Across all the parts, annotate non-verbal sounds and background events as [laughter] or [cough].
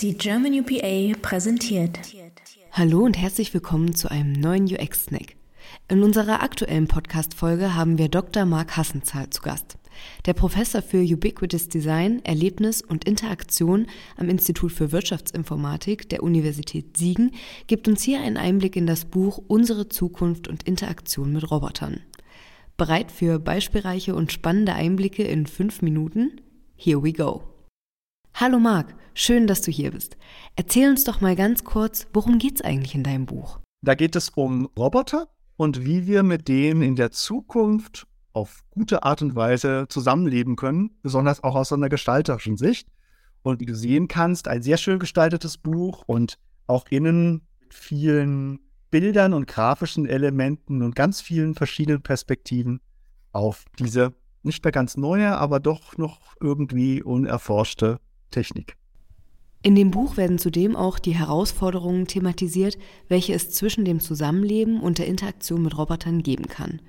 Die German UPA präsentiert. Hallo und herzlich willkommen zu einem neuen UX-Snack. In unserer aktuellen Podcast-Folge haben wir Dr. Marc Hassenzahl zu Gast. Der Professor für Ubiquitous Design, Erlebnis und Interaktion am Institut für Wirtschaftsinformatik der Universität Siegen gibt uns hier einen Einblick in das Buch Unsere Zukunft und Interaktion mit Robotern. Bereit für beispielreiche und spannende Einblicke in fünf Minuten? Here we go. Hallo Marc, schön, dass du hier bist. Erzähl uns doch mal ganz kurz, worum geht's eigentlich in deinem Buch? Da geht es um Roboter und wie wir mit denen in der Zukunft auf gute Art und Weise zusammenleben können, besonders auch aus einer gestalterischen Sicht. Und wie du sehen kannst, ein sehr schön gestaltetes Buch und auch innen mit vielen Bildern und grafischen Elementen und ganz vielen verschiedenen Perspektiven auf diese nicht mehr ganz neue, aber doch noch irgendwie unerforschte Technik. In dem Buch werden zudem auch die Herausforderungen thematisiert, welche es zwischen dem Zusammenleben und der Interaktion mit Robotern geben kann.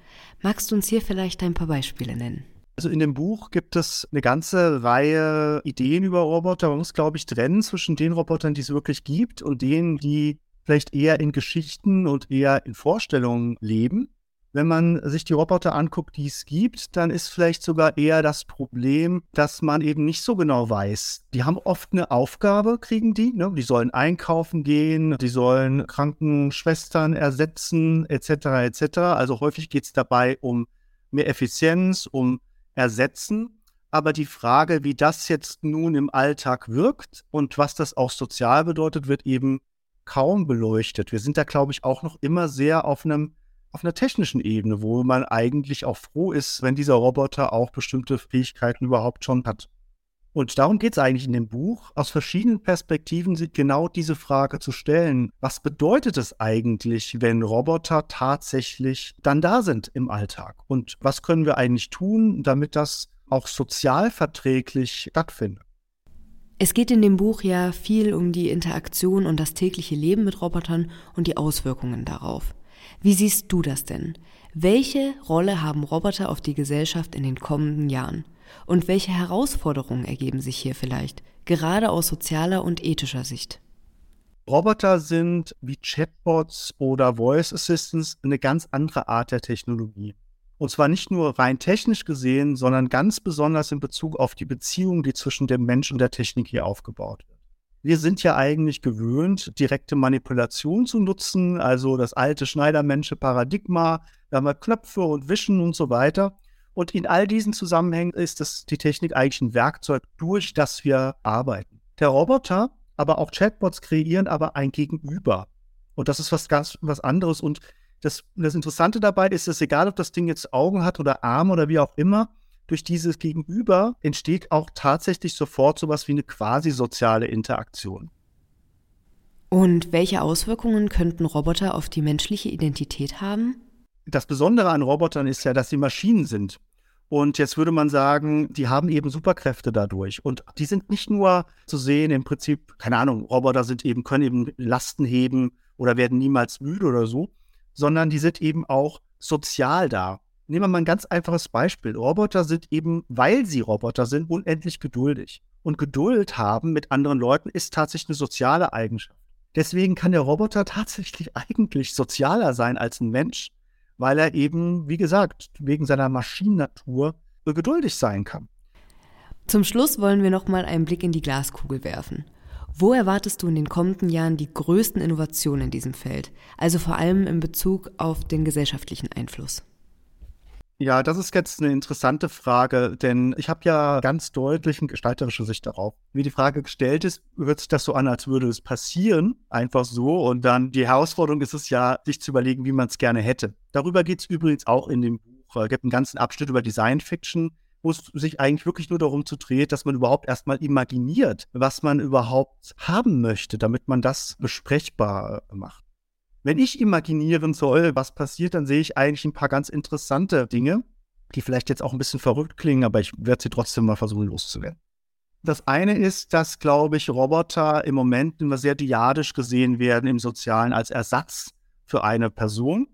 Magst du uns hier vielleicht ein paar Beispiele nennen? Also in dem Buch gibt es eine ganze Reihe Ideen über Roboter. Man muss, glaube ich, trennen zwischen den Robotern, die es wirklich gibt und denen, die vielleicht eher in Geschichten und eher in Vorstellungen leben. Wenn man sich die Roboter anguckt, die es gibt, dann ist vielleicht sogar eher das Problem, dass man eben nicht so genau weiß. Die haben oft eine Aufgabe, kriegen die. Ne? Die sollen einkaufen gehen, die sollen Krankenschwestern ersetzen, etc. etc. Also häufig geht es dabei um mehr Effizienz, um Ersetzen. Aber die Frage, wie das jetzt nun im Alltag wirkt und was das auch sozial bedeutet, wird eben kaum beleuchtet. Wir sind da, glaube ich, auch noch immer sehr auf einem auf einer technischen Ebene, wo man eigentlich auch froh ist, wenn dieser Roboter auch bestimmte Fähigkeiten überhaupt schon hat. Und darum geht es eigentlich in dem Buch, aus verschiedenen Perspektiven genau diese Frage zu stellen. Was bedeutet es eigentlich, wenn Roboter tatsächlich dann da sind im Alltag? Und was können wir eigentlich tun, damit das auch sozial verträglich stattfindet? Es geht in dem Buch ja viel um die Interaktion und das tägliche Leben mit Robotern und die Auswirkungen darauf. Wie siehst du das denn? Welche Rolle haben Roboter auf die Gesellschaft in den kommenden Jahren? Und welche Herausforderungen ergeben sich hier vielleicht, gerade aus sozialer und ethischer Sicht? Roboter sind wie Chatbots oder Voice Assistants eine ganz andere Art der Technologie. Und zwar nicht nur rein technisch gesehen, sondern ganz besonders in Bezug auf die Beziehung, die zwischen dem Mensch und der Technik hier aufgebaut wird. Wir sind ja eigentlich gewöhnt, direkte Manipulation zu nutzen, also das alte Schneidermensche Paradigma, da haben wir Knöpfe und Wischen und so weiter. Und in all diesen Zusammenhängen ist das, die Technik eigentlich ein Werkzeug, durch das wir arbeiten. Der Roboter, aber auch Chatbots kreieren aber ein Gegenüber. Und das ist was ganz was anderes. Und das, das Interessante dabei ist, dass egal, ob das Ding jetzt Augen hat oder Arme oder wie auch immer, durch dieses Gegenüber entsteht auch tatsächlich sofort sowas wie eine quasi soziale Interaktion. Und welche Auswirkungen könnten Roboter auf die menschliche Identität haben? Das Besondere an Robotern ist ja, dass sie Maschinen sind. Und jetzt würde man sagen, die haben eben Superkräfte dadurch. Und die sind nicht nur zu sehen, im Prinzip, keine Ahnung, Roboter sind eben, können eben Lasten heben oder werden niemals müde oder so, sondern die sind eben auch sozial da. Nehmen wir mal ein ganz einfaches Beispiel. Roboter sind eben, weil sie Roboter sind, unendlich geduldig. Und Geduld haben mit anderen Leuten ist tatsächlich eine soziale Eigenschaft. Deswegen kann der Roboter tatsächlich [laughs] eigentlich sozialer sein als ein Mensch, weil er eben, wie gesagt, wegen seiner Maschinennatur geduldig sein kann. Zum Schluss wollen wir noch mal einen Blick in die Glaskugel werfen. Wo erwartest du in den kommenden Jahren die größten Innovationen in diesem Feld, also vor allem in Bezug auf den gesellschaftlichen Einfluss? Ja, das ist jetzt eine interessante Frage, denn ich habe ja ganz deutlich eine gestalterische Sicht darauf. Wie die Frage gestellt ist, hört sich das so an, als würde es passieren, einfach so. Und dann die Herausforderung ist es ja, sich zu überlegen, wie man es gerne hätte. Darüber geht es übrigens auch in dem Buch. Es gibt einen ganzen Abschnitt über Design Fiction, wo es sich eigentlich wirklich nur darum zu dreht, dass man überhaupt erstmal imaginiert, was man überhaupt haben möchte, damit man das besprechbar macht. Wenn ich imaginieren soll, was passiert, dann sehe ich eigentlich ein paar ganz interessante Dinge, die vielleicht jetzt auch ein bisschen verrückt klingen, aber ich werde sie trotzdem mal versuchen loszuwerden. Das eine ist, dass, glaube ich, Roboter im Moment immer sehr diadisch gesehen werden im Sozialen als Ersatz für eine Person.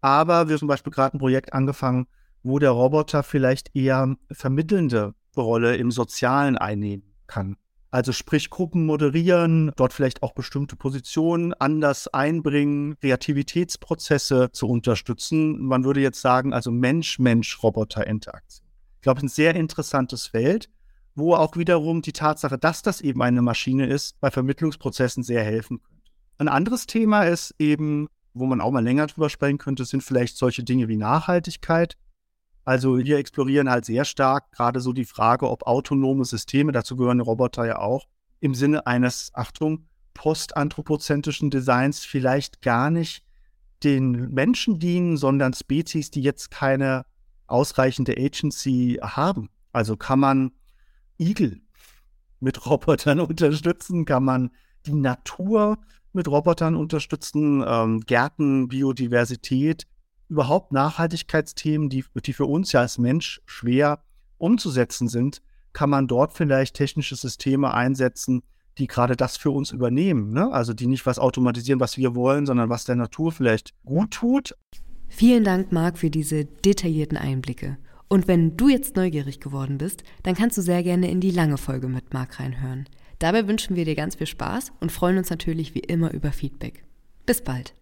Aber wir haben zum Beispiel gerade ein Projekt angefangen, wo der Roboter vielleicht eher vermittelnde Rolle im Sozialen einnehmen kann. Also sprich Gruppen moderieren, dort vielleicht auch bestimmte Positionen anders einbringen, Kreativitätsprozesse zu unterstützen. Man würde jetzt sagen, also Mensch-Mensch-Roboter-Interaktion. Ich glaube, ein sehr interessantes Feld, wo auch wiederum die Tatsache, dass das eben eine Maschine ist, bei Vermittlungsprozessen sehr helfen könnte. Ein anderes Thema ist eben, wo man auch mal länger drüber sprechen könnte, sind vielleicht solche Dinge wie Nachhaltigkeit. Also wir explorieren halt sehr stark gerade so die Frage, ob autonome Systeme, dazu gehören Roboter ja auch, im Sinne eines, Achtung, postanthropozentrischen Designs vielleicht gar nicht den Menschen dienen, sondern Spezies, die jetzt keine ausreichende Agency haben. Also kann man Igel mit Robotern [laughs] unterstützen, kann man die Natur mit Robotern unterstützen, ähm, Gärten, Biodiversität, überhaupt Nachhaltigkeitsthemen, die, die für uns ja als Mensch schwer umzusetzen sind, kann man dort vielleicht technische Systeme einsetzen, die gerade das für uns übernehmen. Ne? Also die nicht was automatisieren, was wir wollen, sondern was der Natur vielleicht gut tut. Vielen Dank, Marc, für diese detaillierten Einblicke. Und wenn du jetzt neugierig geworden bist, dann kannst du sehr gerne in die lange Folge mit Marc reinhören. Dabei wünschen wir dir ganz viel Spaß und freuen uns natürlich wie immer über Feedback. Bis bald.